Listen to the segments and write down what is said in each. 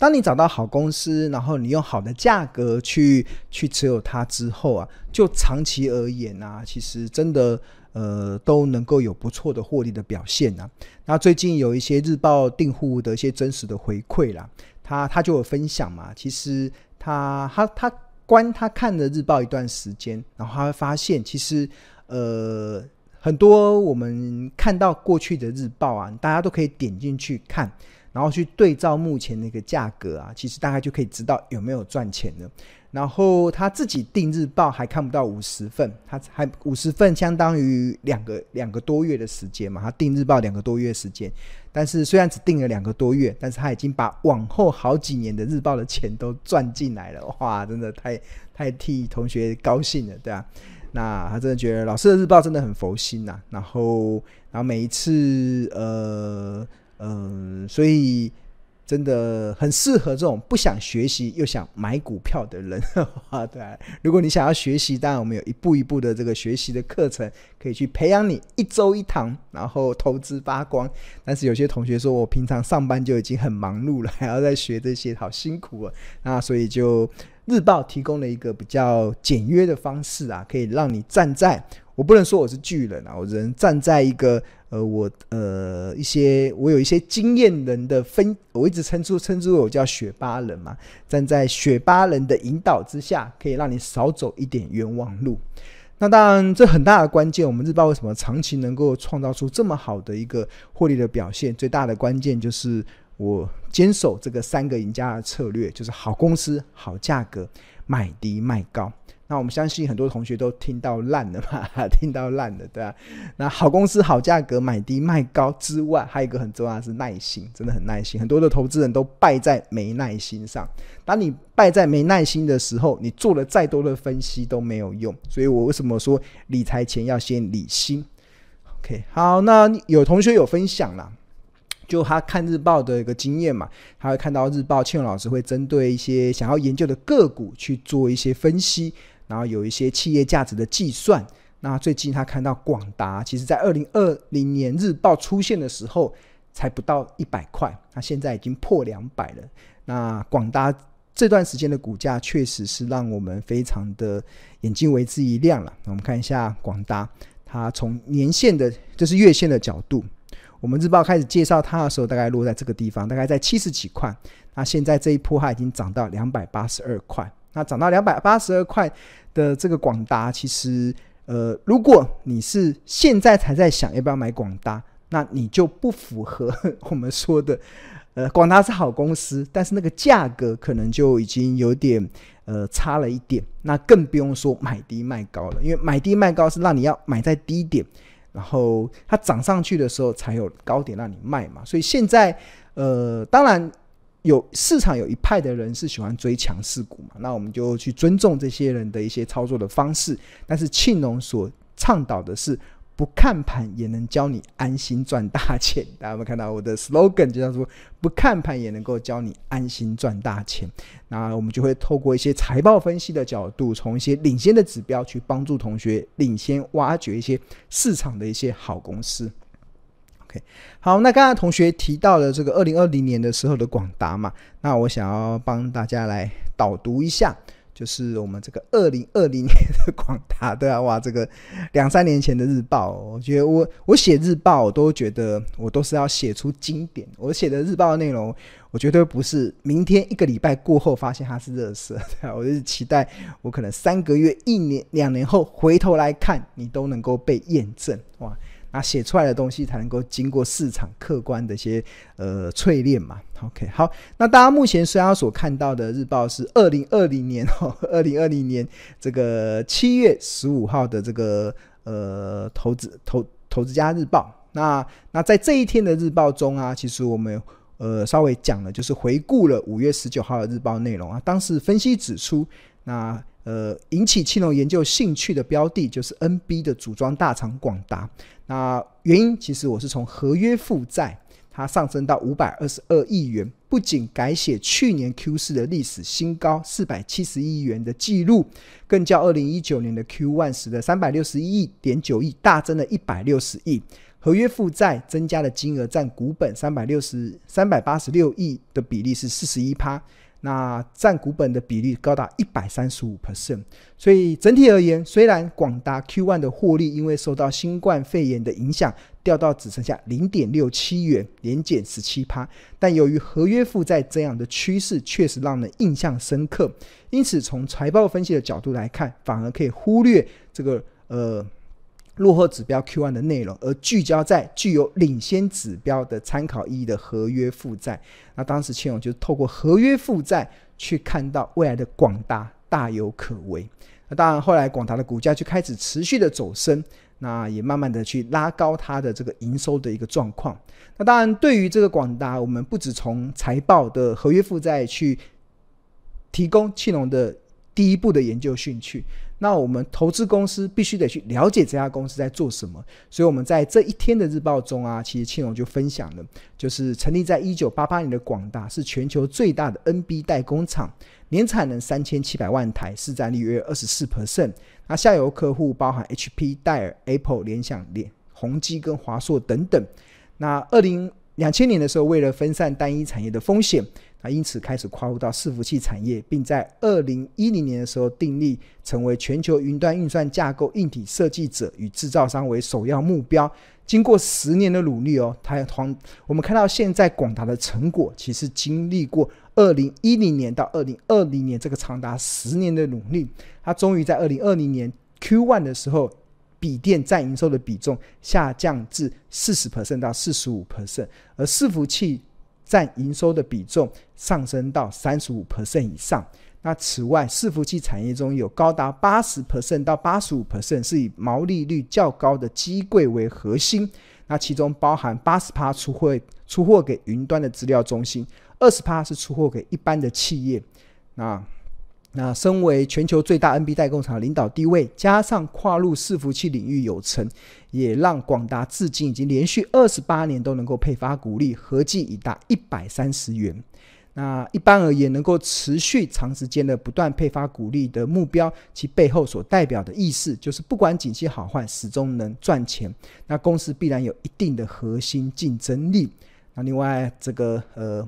当你找到好公司，然后你用好的价格去去持有它之后啊，就长期而言啊，其实真的呃都能够有不错的获利的表现啊。那最近有一些日报订户的一些真实的回馈啦，他他就有分享嘛，其实他他他观他看了日报一段时间，然后他会发现其实呃。很多我们看到过去的日报啊，大家都可以点进去看，然后去对照目前那个价格啊，其实大概就可以知道有没有赚钱了。然后他自己订日报还看不到五十份，他还五十份相当于两个两个多月的时间嘛，他订日报两个多月时间，但是虽然只订了两个多月，但是他已经把往后好几年的日报的钱都赚进来了，哇，真的太太替同学高兴了，对啊？那他真的觉得老师的日报真的很佛心呐、然后，然后每一次，呃，嗯、所以真的很适合这种不想学习又想买股票的人。对，如果你想要学习，当然我们有一步一步的这个学习的课程，可以去培养你一周一堂，然后投资发光。但是有些同学说我平常上班就已经很忙碌了，还要再学这些，好辛苦啊。那所以就。日报提供了一个比较简约的方式啊，可以让你站在，我不能说我是巨人啊，我只能站在一个呃，我呃一些我有一些经验人的分，我一直称之称之为我叫雪巴人嘛，站在雪巴人的引导之下，可以让你少走一点冤枉路。那当然，这很大的关键，我们日报为什么长期能够创造出这么好的一个获利的表现？最大的关键就是。我坚守这个三个赢家的策略，就是好公司、好价格、买低卖高。那我们相信很多同学都听到烂了嘛，听到烂了，对吧？那好公司、好价格、买低卖高之外，还有一个很重要的是耐心，真的很耐心。很多的投资人都败在没耐心上。当你败在没耐心的时候，你做了再多的分析都没有用。所以我为什么说理财前要先理心？OK，好，那有同学有分享了。就他看日报的一个经验嘛，他会看到日报庆老师会针对一些想要研究的个股去做一些分析，然后有一些企业价值的计算。那最近他看到广达，其实在二零二零年日报出现的时候才不到一百块，那现在已经破两百了。那广达这段时间的股价确实是让我们非常的眼睛为之一亮了。那我们看一下广达，它从年线的，就是月线的角度。我们日报开始介绍它的时候，大概落在这个地方，大概在七十几块。那现在这一波它已经涨到两百八十二块。那涨到两百八十二块的这个广达，其实呃，如果你是现在才在想要不要买广达，那你就不符合 我们说的，呃，广达是好公司，但是那个价格可能就已经有点呃差了一点。那更不用说买低卖高了，因为买低卖高是让你要买在低点。然后它涨上去的时候才有高点让你卖嘛，所以现在呃，当然有市场有一派的人是喜欢追强势股嘛，那我们就去尊重这些人的一些操作的方式。但是庆隆所倡导的是。不看盘也能教你安心赚大钱，大家有没有看到我的 slogan 就叫做“不看盘也能够教你安心赚大钱”。那我们就会透过一些财报分析的角度，从一些领先的指标去帮助同学领先挖掘一些市场的一些好公司。OK，好，那刚才同学提到了这个二零二零年的时候的广达嘛，那我想要帮大家来导读一下。就是我们这个二零二零年的广达，对啊，哇，这个两三年前的日报，我觉得我我写日报，我都觉得我都是要写出经典。我写的日报内容，我绝对不是明天一个礼拜过后发现它是热色，对啊，我就是期待我可能三个月、一年、两年后回头来看，你都能够被验证，哇。那写出来的东西才能够经过市场客观的一些呃淬炼嘛。OK，好，那大家目前虽然所看到的日报是二零二零年哦，二零二零年这个七月十五号的这个呃投资投投资家日报。那那在这一天的日报中啊，其实我们呃稍微讲了，就是回顾了五月十九号的日报内容啊。当时分析指出，那呃引起庆隆研究兴趣的标的就是 NB 的组装大厂广达。那原因其实我是从合约负债它上升到五百二十二亿元，不仅改写去年 Q 四的历史新高四百七十亿元的记录，更较二零一九年的 Q one 时的三百六十一亿点九亿大增了一百六十亿，合约负债增加的金额占股本三百六十三百八十六亿的比例是四十一趴。那占股本的比例高达一百三十五 percent，所以整体而言，虽然广达 Q1 的获利因为受到新冠肺炎的影响，掉到只剩下零点六七元，年减十七趴，但由于合约负债这样的趋势确实让人印象深刻，因此从财报分析的角度来看，反而可以忽略这个呃。落后指标 Q1 的内容，而聚焦在具有领先指标的参考意义的合约负债。那当时庆荣就透过合约负债去看到未来的广达大有可为。那当然后来广达的股价就开始持续的走升，那也慢慢的去拉高它的这个营收的一个状况。那当然对于这个广达，我们不只从财报的合约负债去提供庆荣的第一步的研究兴趣。那我们投资公司必须得去了解这家公司在做什么，所以我们在这一天的日报中啊，其实庆荣就分享了，就是成立在一九八八年的广达是全球最大的 NB 代工厂，年产能三千七百万台，市占率约二十四 percent。那下游客户包含 HP、戴尔、Apple、联想、联宏基跟华硕等等。那二零两千年的时候，为了分散单一产业的风险。啊因此开始跨入到伺服器产业，并在二零一零年的时候订立成为全球云端运算架构硬体设计者与制造商为首要目标。经过十年的努力哦，它同我们看到现在广达的成果，其实经历过二零一零年到二零二零年这个长达十年的努力，它终于在二零二零年 Q1 的时候，笔电占营收的比重下降至四十 percent 到四十五 percent，而伺服器。占营收的比重上升到三十五 percent 以上。那此外，伺服器产业中有高达八十 percent 到八十五 percent 是以毛利率较高的机柜为核心。那其中包含八十趴出货出货给云端的资料中心，二十趴是出货给一般的企业。那那身为全球最大 NB 代工厂领导地位，加上跨入伺服器领域有成，也让广达至今已经连续二十八年都能够配发股利，合计已达一百三十元。那一般而言，能够持续长时间的不断配发股利的目标，其背后所代表的意思，就是不管景气好坏，始终能赚钱。那公司必然有一定的核心竞争力。那另外，这个呃，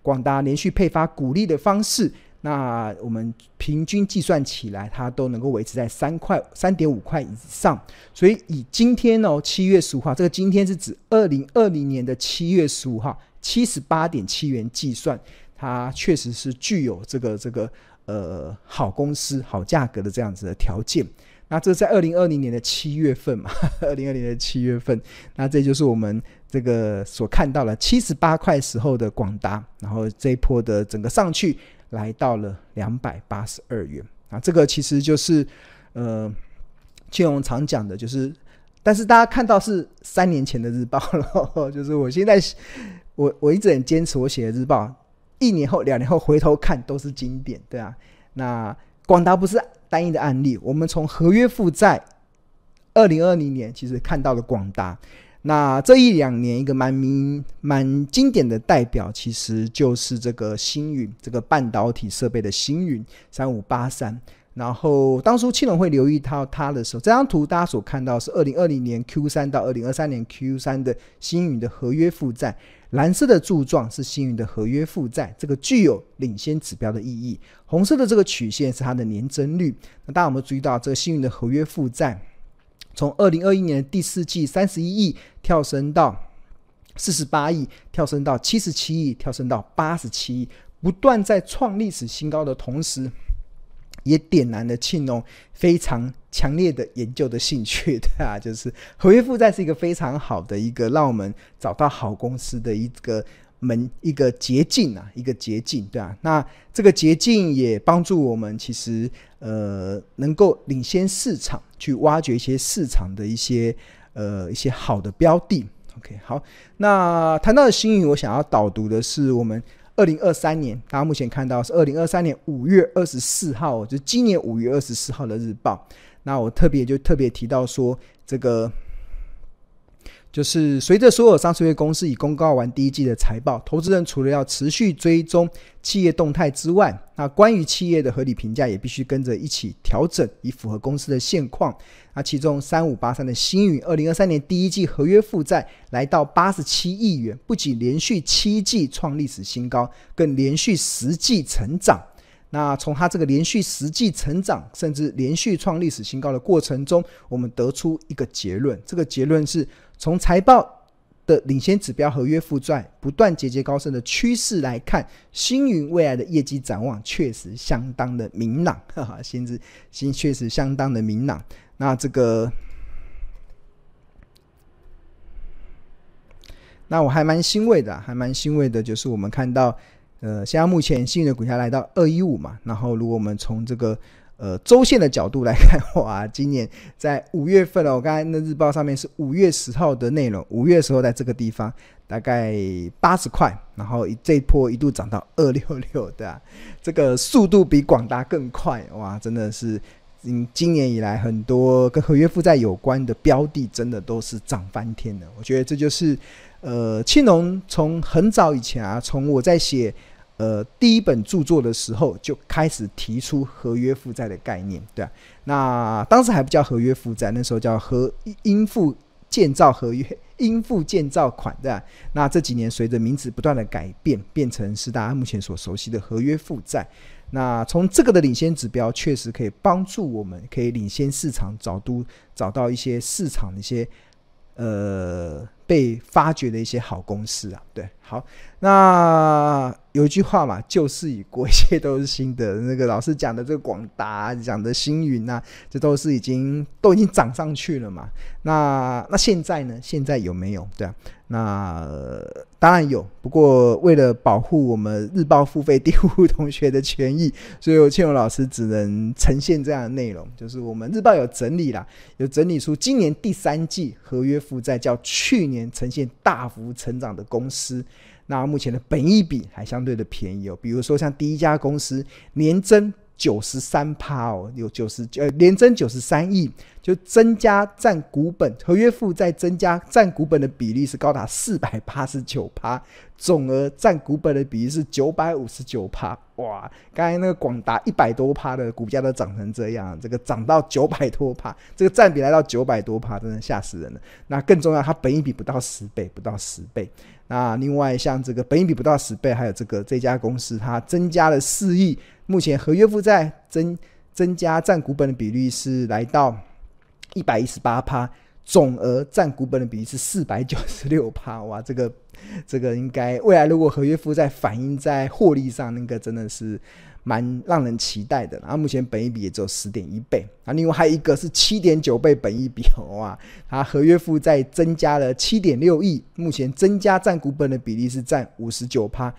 广达连续配发股利的方式。那我们平均计算起来，它都能够维持在三块、三点五块以上。所以以今天哦，七月十五号，这个今天是指二零二零年的七月十五号，七十八点七元计算，它确实是具有这个这个呃好公司、好价格的这样子的条件。那这在二零二零年的七月份嘛，二零二零年的七月份，那这就是我们这个所看到了七十八块时候的广达，然后这一波的整个上去。来到了两百八十二元啊，这个其实就是呃，庆荣常讲的，就是，但是大家看到是三年前的日报了，就是我现在我我一直很坚持我写的日报，一年后、两年后回头看都是经典，对啊。那广达不是单一的案例，我们从合约负债，二零二零年其实看到了广达。那这一两年，一个蛮名、蛮经典的代表，其实就是这个星云，这个半导体设备的星云三五八三。然后当初青龙会留意到它的时候，这张图大家所看到是二零二零年 Q 三到二零二三年 Q 三的星云的合约负债，蓝色的柱状是星云的合约负债，这个具有领先指标的意义。红色的这个曲线是它的年增率。那大家有没有注意到这个星云的合约负债？从二零二一年第四季三十一亿跳升到四十八亿，跳升到七十七亿，跳升到八十七亿，不断在创历史新高的同时，也点燃了庆荣非常强烈的研究的兴趣，对啊，就是合约负债是一个非常好的一个让我们找到好公司的一个。门一个捷径啊，一个捷径，对啊，那这个捷径也帮助我们，其实呃，能够领先市场，去挖掘一些市场的一些呃一些好的标的。OK，好，那谈到的星云，我想要导读的是我们二零二三年，大家目前看到是二零二三年五月二十四号，就是今年五月二十四号的日报。那我特别就特别提到说这个。就是随着所有上市公司已公告完第一季的财报，投资人除了要持续追踪企业动态之外，那关于企业的合理评价也必须跟着一起调整，以符合公司的现况。那其中三五八三的星云，二零二三年第一季合约负债来到八十七亿元，不仅连续七季创历史新高，更连续十季成长。那从它这个连续十季成长，甚至连续创历史新高的过程中，我们得出一个结论，这个结论是。从财报的领先指标合约负债不断节节高升的趋势来看，星云未来的业绩展望确实相当的明朗，哈哈，薪资薪确实相当的明朗。那这个，那我还蛮欣慰的，还蛮欣慰的，就是我们看到，呃，现在目前星云的股价来到二一五嘛，然后如果我们从这个。呃，周线的角度来看，哇，今年在五月份了，我刚才那日报上面是五月十号的内容，五月的时候在这个地方大概八十块，然后这一波一度涨到二六六，对啊，这个速度比广达更快，哇，真的是，嗯，今年以来很多跟合约负债有关的标的，真的都是涨翻天的。我觉得这就是，呃，青农从很早以前啊，从我在写。呃，第一本著作的时候就开始提出合约负债的概念，对啊，那当时还不叫合约负债，那时候叫合应付建造合约 应付建造款，对啊，那这几年随着名词不断的改变，变成是大家目前所熟悉的合约负债。那从这个的领先指标，确实可以帮助我们，可以领先市场，找都找到一些市场的一些呃。被发掘的一些好公司啊，对，好，那有一句话嘛，旧事已过，一切都是新的。那个老师讲的这个广达，讲的星云啊，这都是已经都已经涨上去了嘛。那那现在呢？现在有没有？对啊，那、当然有。不过为了保护我们日报付费订户同学的权益，所以我庆荣老师只能呈现这样的内容。就是我们日报有整理啦，有整理出今年第三季合约负债较去年呈现大幅成长的公司，那目前的本益比还相对的便宜哦。比如说像第一家公司年增九十三趴哦，有九十九年增九十三亿，就增加占股本合约负债增加占股本的比例是高达四百八十九趴，总额占股本的比例是九百五十九趴。哇，刚才那个广达一百多趴的股价都涨成这样，这个涨到九百多趴，这个占比来到九百多趴，真的吓死人了。那更重要，它本益比不到十倍，不到十倍。那另外像这个本益比不到十倍，还有这个这家公司它增加了四亿，目前合约负债增增加占股本的比率是来到一百一十八趴，总额占股本的比例是四百九十六趴。哇，这个。这个应该未来如果合约负债反映在获利上，那个真的是蛮让人期待的。然后目前本益比也只有十点一倍，啊，另外还有一个是七点九倍本益比，哇，它合约负债增加了七点六亿，目前增加占股本的比例是占五十九趴。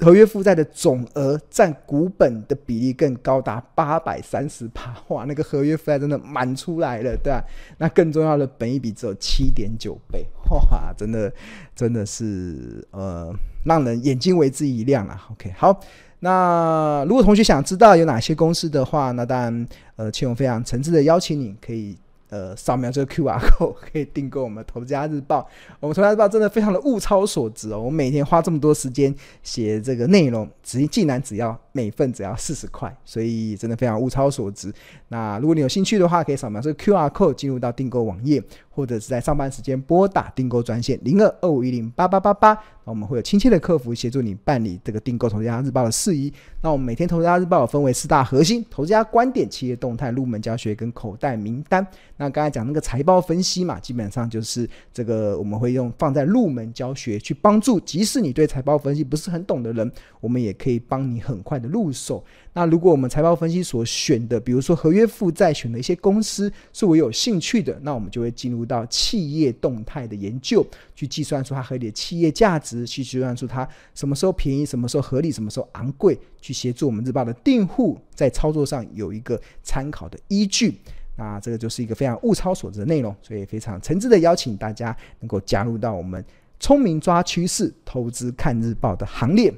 合约负债的总额占股本的比例更高达八百三十趴，哇，那个合约负债真的满出来了，对吧？那更重要的，本益比只有七点九倍，哇，真的真的是呃，让人眼睛为之一亮啊。OK，好，那如果同学想知道有哪些公司的话，那当然，呃，庆荣非常诚挚的邀请你可以。呃，扫描这个 QR code 可以订购我们《投资家日报》。我们《投资家日报》真的非常的物超所值哦！我们每天花这么多时间写这个内容，只竟然只要每份只要四十块，所以真的非常物超所值。那如果你有兴趣的话，可以扫描这个 QR code 进入到订购网页，或者是在上班时间拨打订购专线零二二五一零八八八八，那我们会有亲切的客服协助你办理这个订购《投资家日报》的事宜。那我们每天《投资家日报》分为四大核心：投资家观点、企业动态、入门教学跟口袋名单。那刚才讲那个财报分析嘛，基本上就是这个我们会用放在入门教学去帮助，即使你对财报分析不是很懂的人，我们也可以帮你很快的入手。那如果我们财报分析所选的，比如说合约负债选的一些公司是我有兴趣的，那我们就会进入到企业动态的研究，去计算出它合理的企业价值，去计算出它什么时候便宜，什么时候合理，什么时候昂贵，去协助我们日报的订户在操作上有一个参考的依据。那这个就是一个非常物超所值的内容，所以非常诚挚的邀请大家能够加入到我们聪明抓趋势、投资看日报的行列。